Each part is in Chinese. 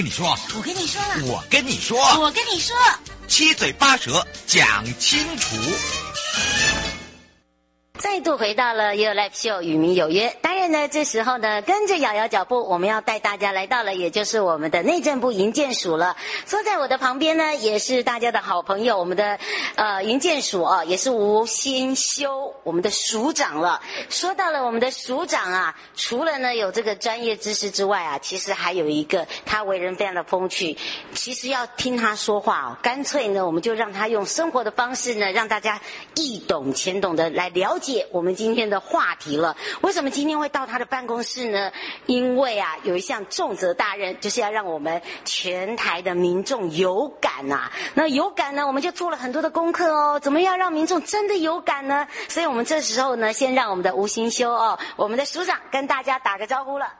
跟你说，我跟你说了，我跟你说，我跟你说，七嘴八舌讲清楚。再度回到了 You Life Show 与民有约。那，这时候呢，跟着瑶瑶脚步，我们要带大家来到了，也就是我们的内政部营建署了。坐在我的旁边呢，也是大家的好朋友，我们的呃营建署啊，也是吴新修，我们的署长了。说到了我们的署长啊，除了呢有这个专业知识之外啊，其实还有一个，他为人非常的风趣。其实要听他说话哦，干脆呢，我们就让他用生活的方式呢，让大家易懂浅懂的来了解。我们今天的话题了，为什么今天会到到他的办公室呢？因为啊，有一项重责大任，就是要让我们全台的民众有感呐、那有感呢，我们就做了很多的功课哦。怎么样让民众真的有感呢？所以我们这时候呢，先让我们的吴新修哦，我们的署长跟大家打个招呼了。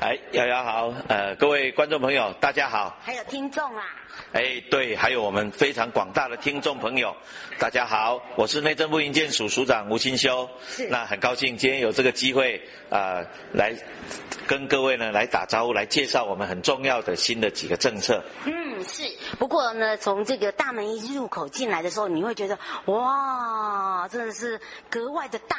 哎，瑶瑶好，呃，各位观众朋友，大家好。还有听众啊。哎，对，还有我们非常广大的听众朋友，大家好，我是内政部营建署署长吴新修。是。那很高兴今天有这个机会啊、呃，来跟各位呢来打招呼，来介绍我们很重要的新的几个政策。嗯，是。不过呢，从这个大门一入口进来的时候，你会觉得哇，真的是格外的大。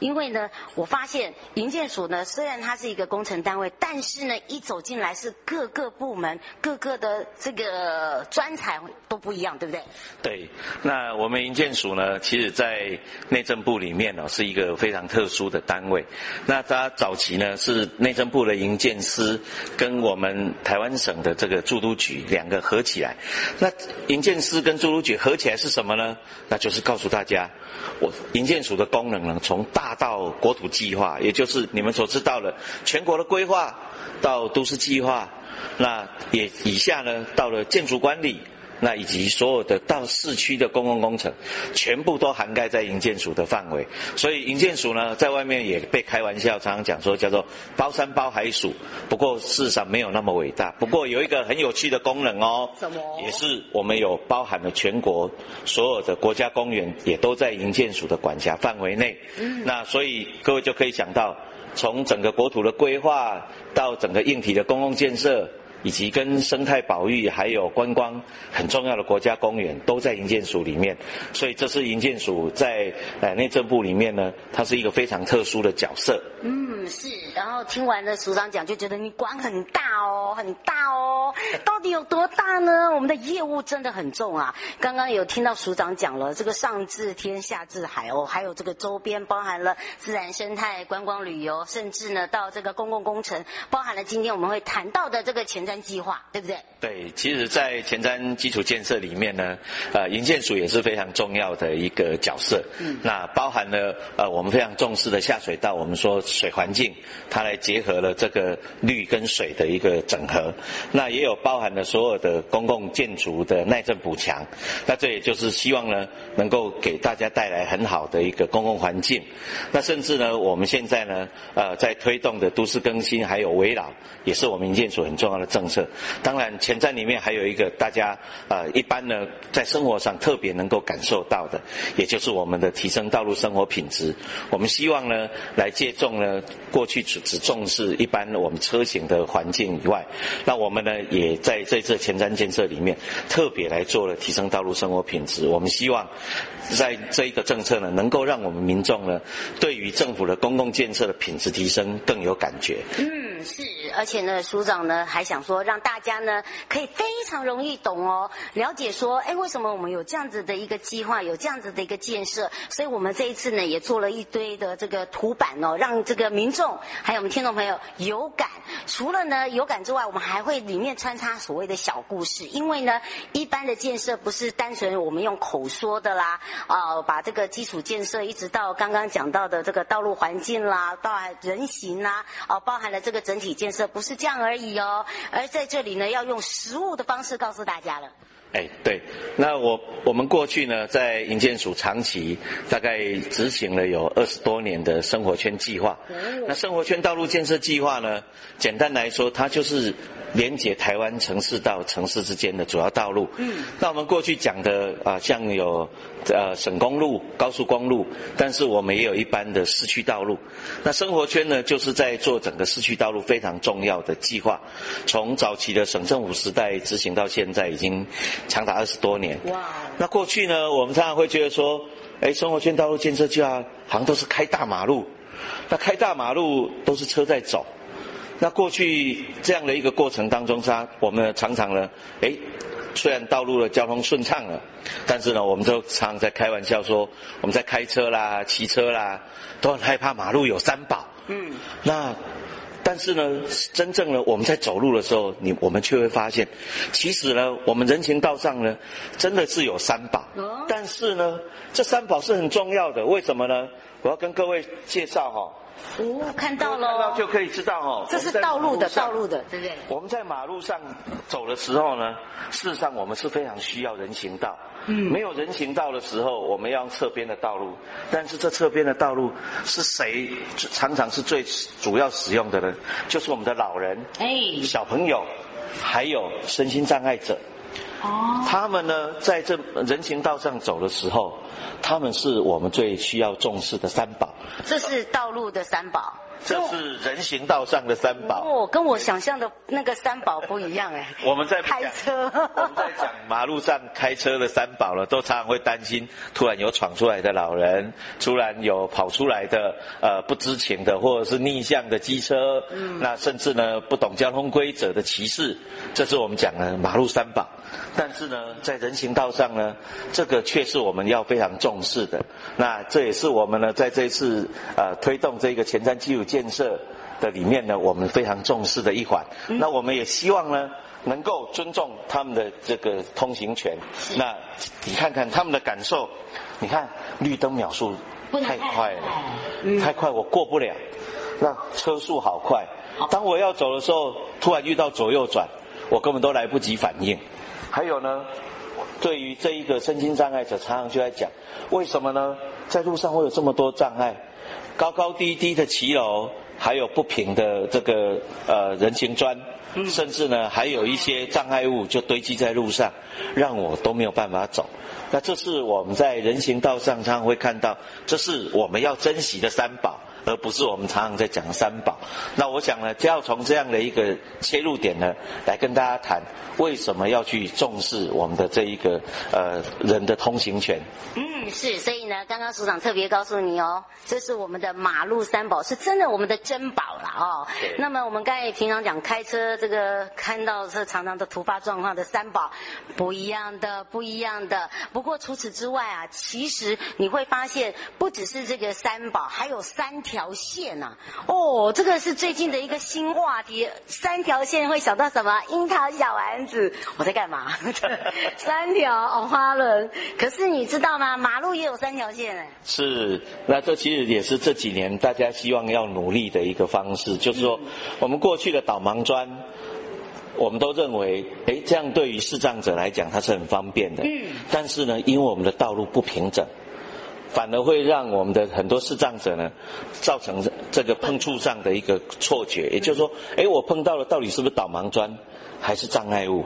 因为呢，我发现营建署呢，虽然它是一个工程单位，但是呢，一走进来是各个部门、各个的这个专才都不一样，对不对？对。那我们营建署呢，其实在内政部里面呢，是一个非常特殊的单位。那它早期呢，是内政部的营建司跟我们台湾省的这个住都局两个合起来。那营建司跟住都局合起来是什么呢？那就是告诉大家，我营建署的功能呢，从大到国土计划，也就是你们所知道的全国的规划，到都市计划，那也以下呢，到了建筑管理。那以及所有的到市区的公共工程，全部都涵盖在营建署的范围。所以营建署呢，在外面也被开玩笑，常常讲说叫做包山包海署。不过事实上没有那么伟大。不过有一个很有趣的功能哦，什么？也是我们有包含了全国所有的国家公园，也都在营建署的管辖范围内。嗯。那所以各位就可以想到，从整个国土的规划到整个硬体的公共建设。以及跟生态保育还有观光很重要的国家公园都在营建署里面，所以这是营建署在呃内政部里面呢，它是一个非常特殊的角色。嗯，是。然后听完了署长讲，就觉得你管很大哦，很大哦。到底有多大呢？我们的业务真的很重啊。刚刚有听到署长讲了，这个上至天下至海哦，还有这个周边包含了自然生态、观光旅游，甚至呢到这个公共工程，包含了今天我们会谈到的这个前瞻计划，对不对？对，其实，在前瞻基础建设里面呢，呃，营建署也是非常重要的一个角色。嗯，那包含了呃，我们非常重视的下水道，我们说水环境，它来结合了这个绿跟水的一个整合。那也有包含了所有的公共建筑的耐震补强。那这也就是希望呢，能够给大家带来很好的一个公共环境。那甚至呢，我们现在呢，呃，在推动的都市更新还有围老，也是我们营建署很重要的政策。当然。前瞻里面还有一个大家呃一般呢在生活上特别能够感受到的，也就是我们的提升道路生活品质。我们希望呢来借重呢过去主只重视一般我们车型的环境以外，那我们呢也在这次前瞻建设里面特别来做了提升道路生活品质。我们希望在这一个政策呢，能够让我们民众呢对于政府的公共建设的品质提升更有感觉。嗯，是。而且呢，署长呢还想说，让大家呢可以非常容易懂哦，了解说，哎，为什么我们有这样子的一个计划，有这样子的一个建设？所以我们这一次呢也做了一堆的这个图板哦，让这个民众还有我们听众朋友有感。除了呢有感之外，我们还会里面穿插所谓的小故事，因为呢一般的建设不是单纯我们用口说的啦，啊、呃，把这个基础建设一直到刚刚讲到的这个道路环境啦，到人行啦，啊、呃，包含了这个整体建设。不是这样而已哦，而在这里呢，要用实物的方式告诉大家了。哎，对，那我我们过去呢，在营建署长期大概执行了有二十多年的生活圈计划。那生活圈道路建设计划呢，简单来说，它就是。连接台湾城市到城市之间的主要道路。嗯，那我们过去讲的啊，像有呃省公路、高速公路，但是我们也有一般的市区道路。那生活圈呢，就是在做整个市区道路非常重要的计划，从早期的省政府时代执行到现在，已经长达二十多年。哇！那过去呢，我们常常会觉得说，哎，生活圈道路建设计划好像都是开大马路，那开大马路都是车在走。那过去这样的一个过程当中，它我们常常呢，诶，虽然道路的交通顺畅了，但是呢，我们都常常在开玩笑说，我们在开车啦、骑车啦，都很害怕马路有三宝。嗯。那，但是呢，真正呢，我们在走路的时候，你我们却会发现，其实呢，我们人行道上呢，真的是有三宝。哦。但是呢，这三宝是很重要的，为什么呢？我要跟各位介绍哈。哦，看到了，看到就可以知道哦。这是道路的，道路的，对不对？我们在马路上走的时候呢，事实上我们是非常需要人行道。嗯，没有人行道的时候，我们要用侧边的道路。但是这侧边的道路是谁常常是最主要使用的呢？就是我们的老人、哎，小朋友，还有身心障碍者。哦，他们呢，在这人行道上走的时候，他们是我们最需要重视的三宝。这是道路的三宝。这是人行道上的三宝。哦，跟我想象的那个三宝不一样哎。我们在开车，我们在讲马路上开车的三宝了，都常常会担心突然有闯出来的老人，突然有跑出来的呃不知情的或者是逆向的机车，嗯，那甚至呢不懂交通规则的骑士，这是我们讲的马路三宝。但是呢，在人行道上呢，这个却是我们要非常重视的。那这也是我们呢在这一次呃推动这个前瞻基础建设的里面呢，我们非常重视的一环。那我们也希望呢，能够尊重他们的这个通行权。那你看看他们的感受，你看绿灯秒数太快了，太快我过不了。那车速好快，当我要走的时候，突然遇到左右转，我根本都来不及反应。还有呢，对于这一个身心障碍者，常常就在讲，为什么呢？在路上会有这么多障碍，高高低低的骑楼，还有不平的这个呃人行砖，甚至呢还有一些障碍物就堆积在路上，让我都没有办法走。那这是我们在人行道上常常会看到，这是我们要珍惜的三宝。而不是我们常常在讲三宝。那我想呢，就要从这样的一个切入点呢，来跟大家谈为什么要去重视我们的这一个呃人的通行权。嗯，是，所以呢，刚刚署长特别告诉你哦，这是我们的马路三宝，是真的我们的珍宝了哦。对那么我们刚才平常讲开车这个看到这常常的突发状况的三宝，不一样的，不一样的。不过除此之外啊，其实你会发现，不只是这个三宝，还有三条。条线呐、啊，哦，这个是最近的一个新话题。三条线会想到什么？樱桃小丸子，我在干嘛？三条、哦、花轮。可是你知道吗？马路也有三条线哎。是，那这其实也是这几年大家希望要努力的一个方式，就是说，我们过去的导盲砖，我们都认为，哎，这样对于视障者来讲，它是很方便的。嗯。但是呢，因为我们的道路不平整。反而会让我们的很多视障者呢，造成这个碰触上的一个错觉，也就是说，哎，我碰到了到底是不是导盲砖，还是障碍物？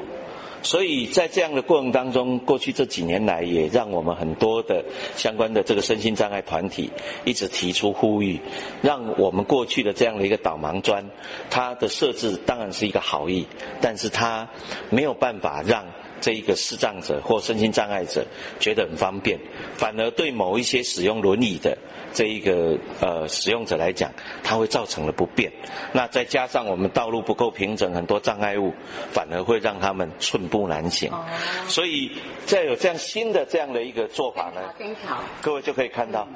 所以在这样的过程当中，过去这几年来，也让我们很多的相关的这个身心障碍团体一直提出呼吁，让我们过去的这样的一个导盲砖，它的设置当然是一个好意，但是它没有办法让这一个视障者或身心障碍者觉得很方便，反而对某一些使用轮椅的。这一个呃使用者来讲，它会造成了不便。那再加上我们道路不够平整，很多障碍物，反而会让他们寸步难行。哦。所以，再有这样新的这样的一个做法呢，三条，各位就可以看到，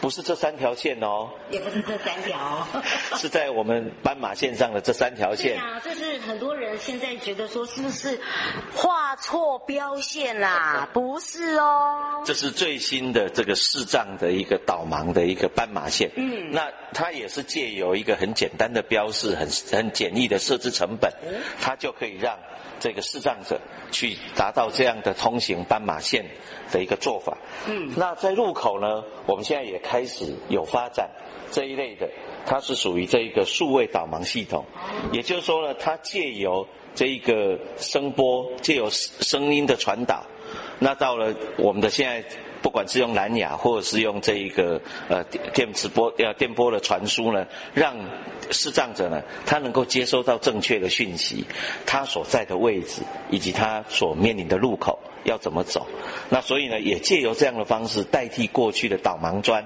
不是这三条线哦，也不是这三条，是在我们斑马线上的这三条线。对啊，这是很多人现在觉得说是不是画错标线啦？不是哦，这是最新的这个视障的一个导盲。的一个斑马线，嗯，那它也是借由一个很简单的标示，很很简易的设置成本，它就可以让这个视障者去达到这样的通行斑马线的一个做法。嗯，那在路口呢，我们现在也开始有发展这一类的，它是属于这一个数位导盲系统，也就是说呢，它借由这一个声波，借有声音的传导，那到了我们的现在。不管是用蓝牙，或者是用这一个呃电磁波呃电波的传输呢，让视障者呢，他能够接收到正确的讯息，他所在的位置以及他所面临的路口要怎么走，那所以呢，也借由这样的方式代替过去的导盲砖，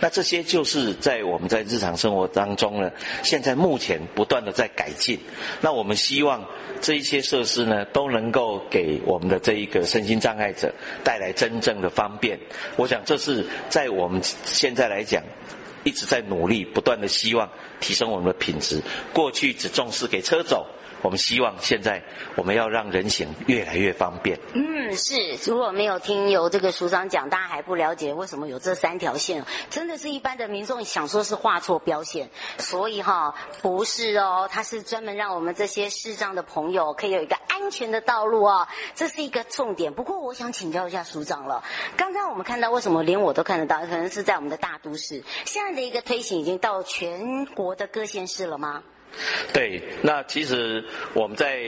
那这些就是在我们在日常生活当中呢，现在目前不断的在改进，那我们希望。这一些设施呢，都能够给我们的这一个身心障碍者带来真正的方便。我想这是在我们现在来讲，一直在努力，不断的希望提升我们的品质。过去只重视给车走。我们希望现在我们要让人行越来越方便。嗯，是。如果没有听由这个署长讲，大家还不了解为什么有这三条线，真的是一般的民众想说是画错标线，所以哈，不是哦，它是专门让我们这些视障的朋友可以有一个安全的道路哦，这是一个重点。不过我想请教一下署长了，刚刚我们看到为什么连我都看得到，可能是在我们的大都市，现在的一个推行已经到全国的各县市了吗？对，那其实我们在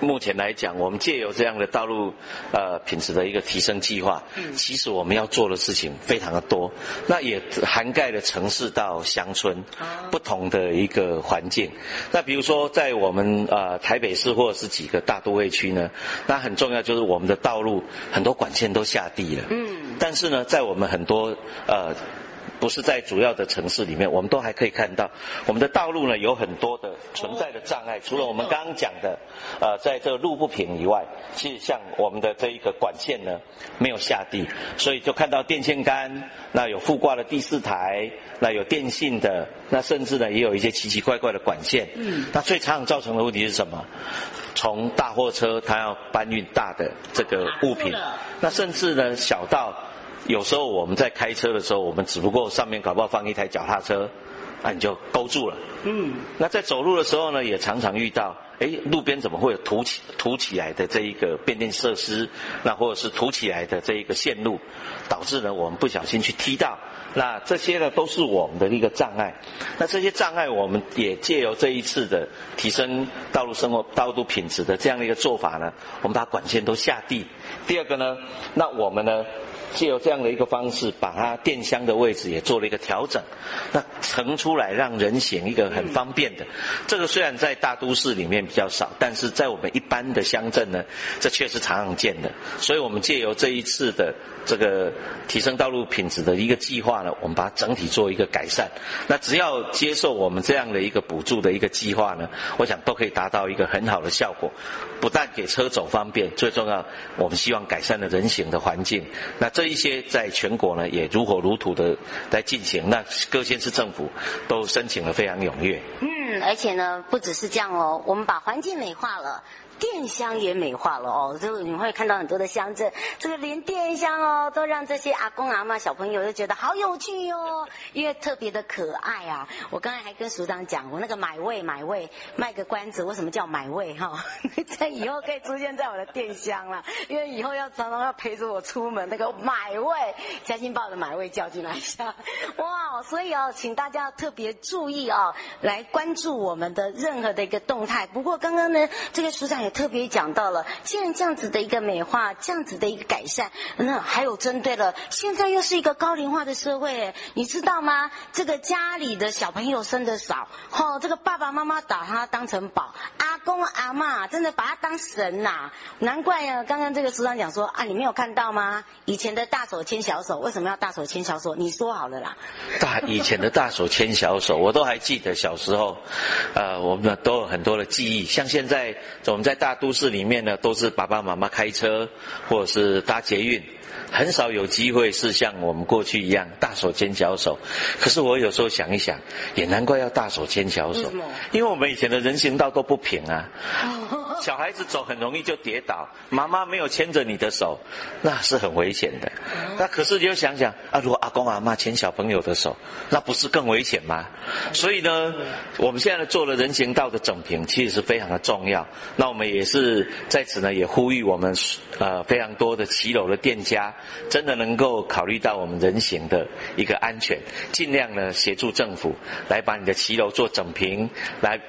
目前来讲，我们借由这样的道路呃品质的一个提升计划，嗯，其实我们要做的事情非常的多，那也涵盖了城市到乡村不同的一个环境。那比如说在我们呃台北市或者是几个大都会区呢，那很重要就是我们的道路很多管线都下地了，嗯，但是呢，在我们很多呃。不是在主要的城市里面，我们都还可以看到，我们的道路呢有很多的存在的障碍。除了我们刚刚讲的，呃，在这个路不平以外，其实像我们的这一个管线呢没有下地，所以就看到电线杆，那有附挂的第四台，那有电信的，那甚至呢也有一些奇奇怪怪的管线。嗯。那最常常造成的问题是什么？从大货车它要搬运大的这个物品，那甚至呢小到。有时候我们在开车的时候，我们只不过上面搞不好放一台脚踏车，那你就勾住了。嗯。那在走路的时候呢，也常常遇到，哎，路边怎么会有凸起凸起来的这一个变电设施？那或者是凸起来的这一个线路，导致呢我们不小心去踢到。那这些呢都是我们的一个障碍。那这些障碍，我们也借由这一次的提升道路生活道路品质的这样的一个做法呢，我们把管线都下地。第二个呢，那我们呢？借由这样的一个方式，把它电箱的位置也做了一个调整，那腾出来让人行一个很方便的。这个虽然在大都市里面比较少，但是在我们一般的乡镇呢，这却是常常见的。所以我们借由这一次的这个提升道路品质的一个计划呢，我们把它整体做一个改善。那只要接受我们这样的一个补助的一个计划呢，我想都可以达到一个很好的效果。不但给车走方便，最重要，我们希望改善了人行的环境。那这一些在全国呢，也如火如荼的在进行。那各县市政府都申请了非常踊跃。嗯，而且呢，不只是这样哦，我们把环境美化了。电箱也美化了哦，就你会看到很多的乡镇，这个连电箱哦，都让这些阿公阿嬷小朋友都觉得好有趣哦，因为特别的可爱啊。我刚才还跟署长讲，我那个买位买位卖个关子，为什么叫买位哈？在以后可以出现在我的电箱了，因为以后要常常要陪着我出门，那个买位，嘉兴报的买位叫进来一下，哇！所以哦，请大家要特别注意哦，来关注我们的任何的一个动态。不过刚刚呢，这个署长也特别讲到了，既然这样子的一个美化，这样子的一个改善，那还有针对了现在又是一个高龄化的社会，你知道吗？这个家里的小朋友生得少，哦，这个爸爸妈妈把他当成宝，阿公阿嬷真的把他当神呐、难怪啊，刚刚这个署长讲说啊，你没有看到吗？以前的大手牵小手，为什么要大手牵小手？你说好了啦。大以前的大手牵小手，我都还记得小时候，呃，我们都有很多的记忆。像现在我们在大都市里面呢，都是爸爸妈妈开车或者是搭捷运，很少有机会是像我们过去一样大手牵小手。可是我有时候想一想，也难怪要大手牵小手，因为我们以前的人行道都不平啊。小孩子走很容易就跌倒，妈妈没有牵着你的手，那是很危险的。那可是你就想想啊，如果阿公阿妈牵小朋友的手，那不是更危险吗？所以呢，我们现在做了人行道的整平，其实是非常的重要。那我们也是在此呢，也呼吁我们呃非常多的骑楼的店家，真的能够考虑到我们人行的一个安全，尽量呢协助政府来把你的骑楼做整平，来。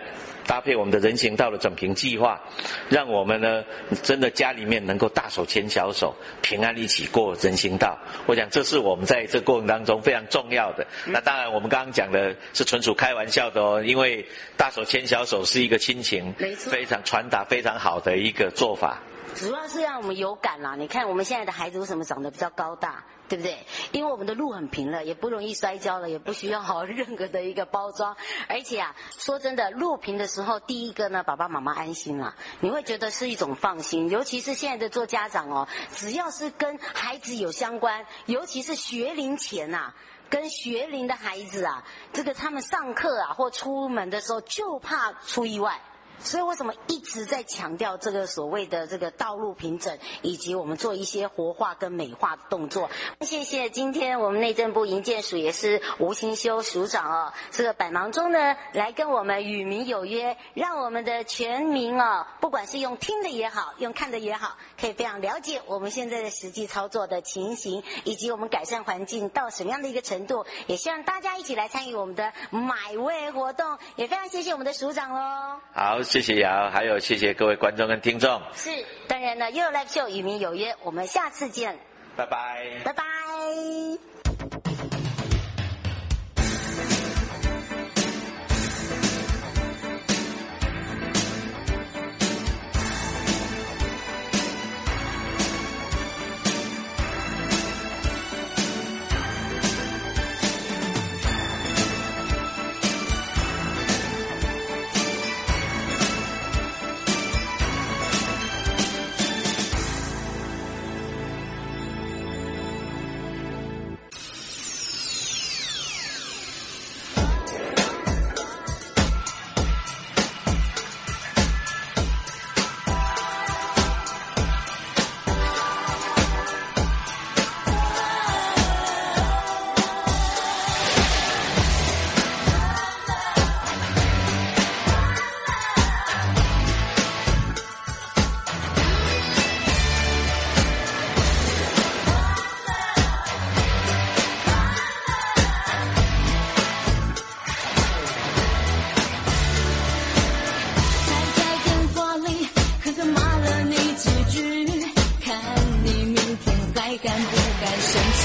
搭配我们的人行道的整平计划，让我们呢真的家里面能够大手牵小手，平安一起过人行道。我想这是我们在这过程当中非常重要的。那当然，我们刚刚讲的是纯属开玩笑的哦，因为大手牵小手是一个亲情，非常传达非常好的一个做法。主要是让我们有感啦。你看我们现在的孩子为什么长得比较高大？对不对？因为我们的路很平了，也不容易摔跤了，也不需要好任何的一个包装。而且啊，说真的，路平的时候，第一个呢，爸爸妈妈安心了，你会觉得是一种放心。尤其是现在的做家长哦，只要是跟孩子有相关，尤其是学龄前、啊，跟学龄的孩子啊，这个他们上课啊或出门的时候，就怕出意外。所以为什么一直在强调这个所谓的这个道路平整，以及我们做一些活化跟美化的动作？谢谢今天我们内政部营建署也是吴清修署长哦，这个百忙中呢来跟我们与民有约，让我们的全民哦，不管是用听的也好，用看的也好，可以非常了解我们现在的实际操作的情形，以及我们改善环境到什么样的一个程度。也希望大家一起来参与我们的买位活动，也非常谢谢我们的署长喽。好。谢谢瑶，还有谢谢各位观众跟听众。是，当然呢，又有 Live Show 与民有约，我们下次见。拜拜。拜拜。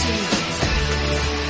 seeds.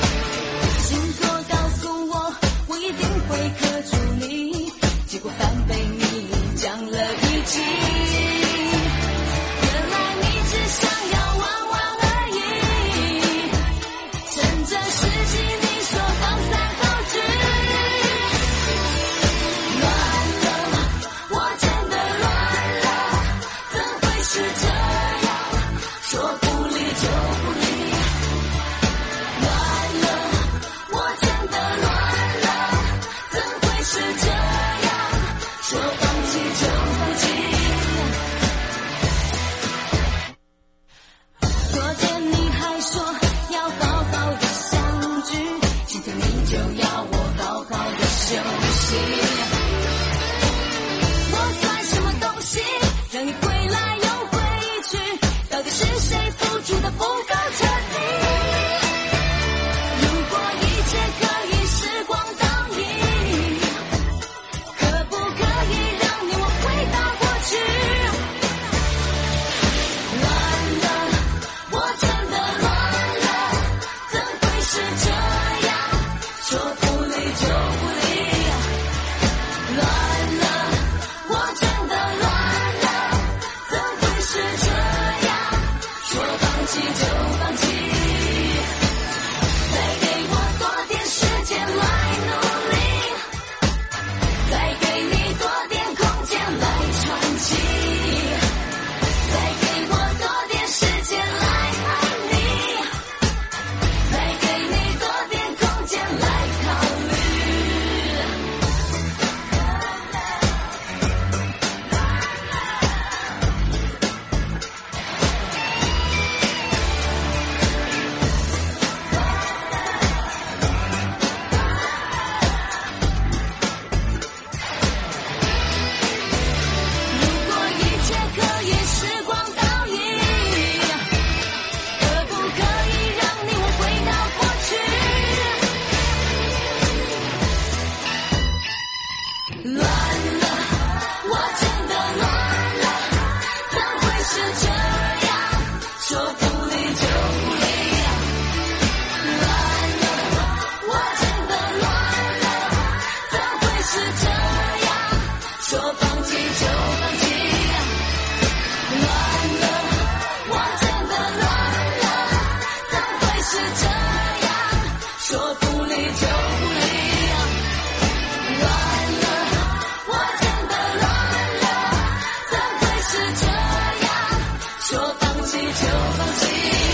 说放弃就放弃。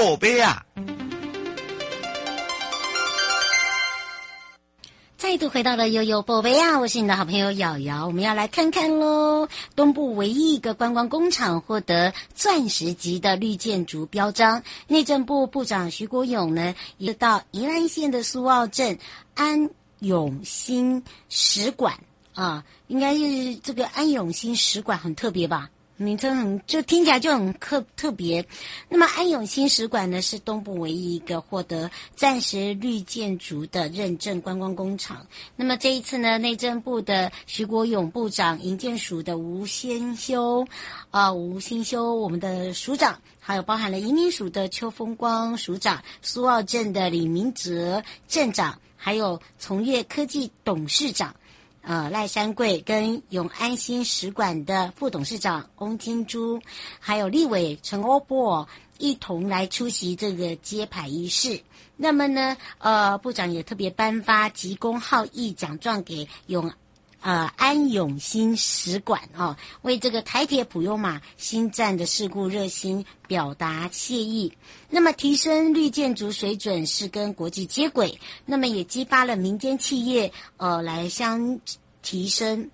宝贝啊！再度回到了悠悠宝贝啊！我是你的好朋友瑶瑶，我们要来看看喽。东部唯一一个观光工厂获得钻石级的绿建筑标章，内政部部长徐国勇呢，也到宜兰县的苏澳镇安永兴使馆啊，应该是这个安永兴使馆很特别吧？名称很就听起来就很特特别。那么安永新使馆呢，是东部唯一一个获得暂时绿建筑的认证观光工厂。那么这一次呢，内政部的徐国勇部长、营建署的吴先修啊，吴新修，我们的署长，还有包含了移民署的邱风光署长、苏澳镇的李明哲镇长，还有从业科技董事长。呃，赖山贵跟永安新使馆的副董事长翁金珠，还有立委陈欧波一同来出席这个揭牌仪式。那么呢，呃，部长也特别颁发急公好义奖状给永呃安永新使馆哦，为这个台铁普悠马新站的事故热心表达谢意。那么提升绿建筑水准是跟国际接轨，那么也激发了民间企业呃来相提升，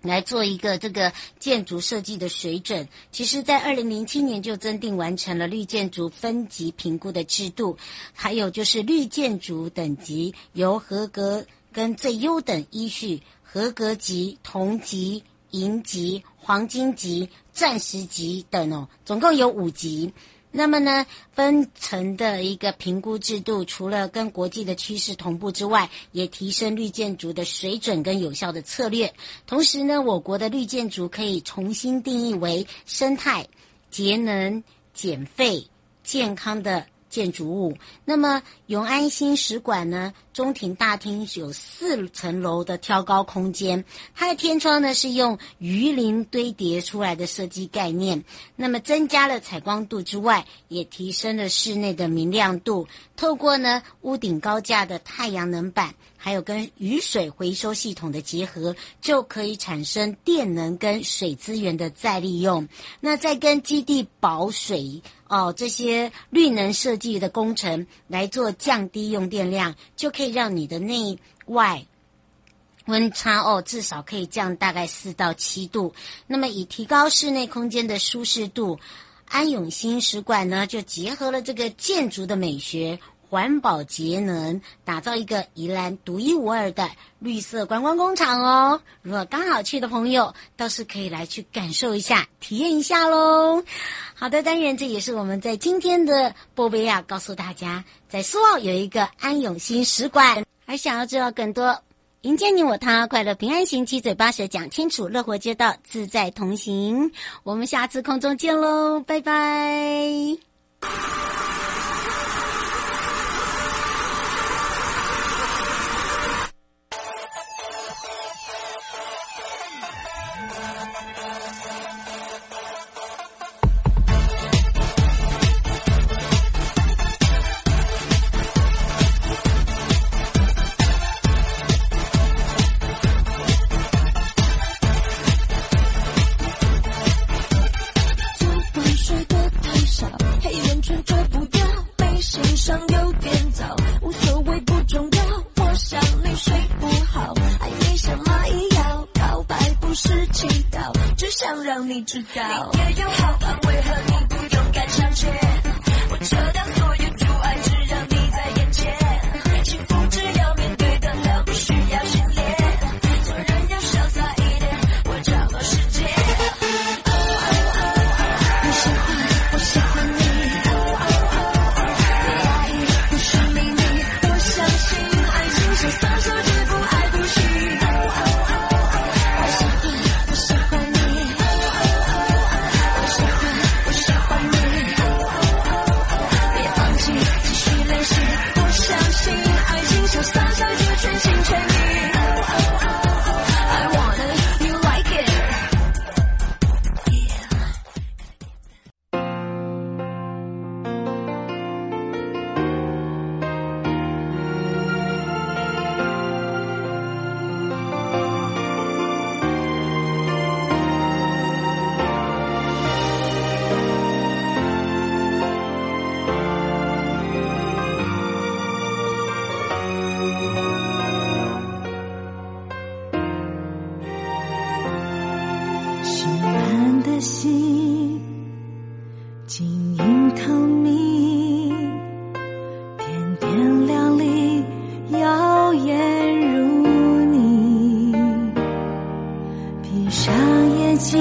来做一个这个建筑设计的水准。其实，在二零零七年就增订完成了绿建筑分级评估的制度，还有就是绿建筑等级由合格跟最优等依序。合格级、铜级、银级、黄金级、钻石级等哦，总共有五级。那么呢，分层的一个评估制度，除了跟国际的趋势同步之外，也提升绿建筑的水准跟有效的策略。同时呢，我国的绿建筑可以重新定义为生态、节能、减废、健康的。建筑物，那么永安新使馆呢，中庭大厅有四层楼的挑高空间，它的天窗呢是用鱼鳞堆叠出来的设计概念，那么增加了采光度之外，也提升了室内的明亮度。透过呢屋顶高架的太阳能板，还有跟雨水回收系统的结合，就可以产生电能跟水资源的再利用。那再跟基地保水。哦，这些绿能设计的工程来做降低用电量，就可以让你的内外温差哦，至少可以降大概四到七度。那么以提高室内空间的舒适度，安永新使馆呢就结合了这个建筑的美学。环保节能，打造一个宜兰独一无二的绿色观光工厂哦！如果刚好去的朋友，倒是可以来去感受一下、体验一下喽。好的，当然这也是我们在今天的波贝亚，告诉大家，在苏澳有一个安永新使馆。还想要知道更多，迎接你我他，快乐平安行，七嘴八舌讲清楚，乐活街道自在同行。我们下次空中见喽，拜拜。睛，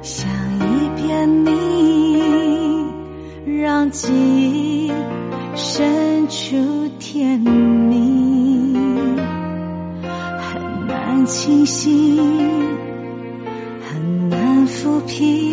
像一片泥，让记忆深处甜蜜，很难清醒。现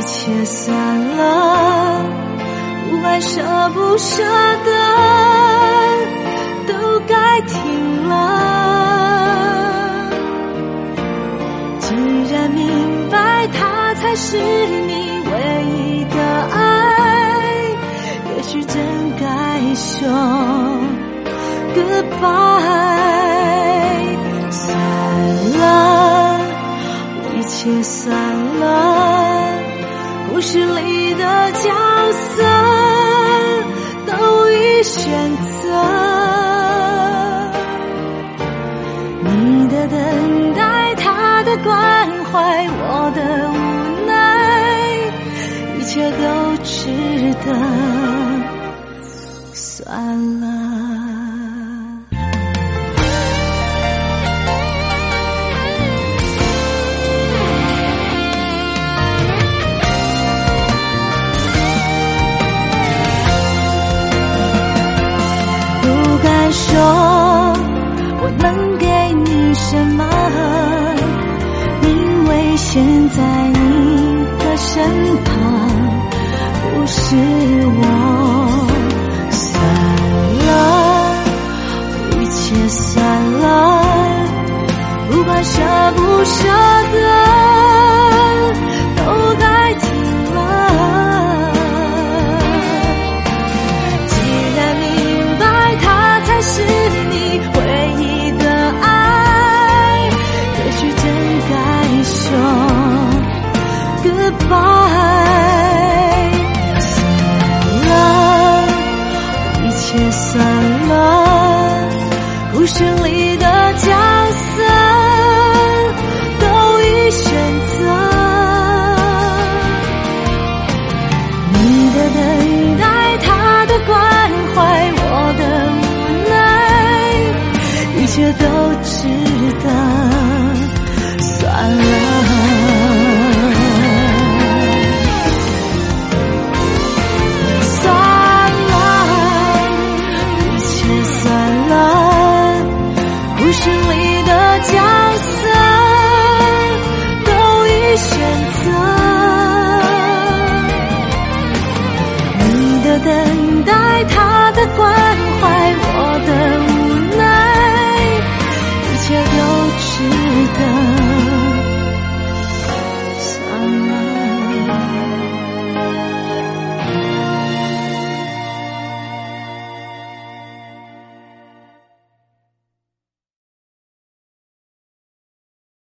一切算了，不管舍不舍得，都该停了。既然明白他才是你唯一的爱，也许真该说 goodbye。算了一切算了，故事里的角色都已选择。你的等待，他的关怀，我的无奈，一切都值得。算了。我能给你什么？因为现在你的身旁不是我。算了，一切算了，不管舍不舍得，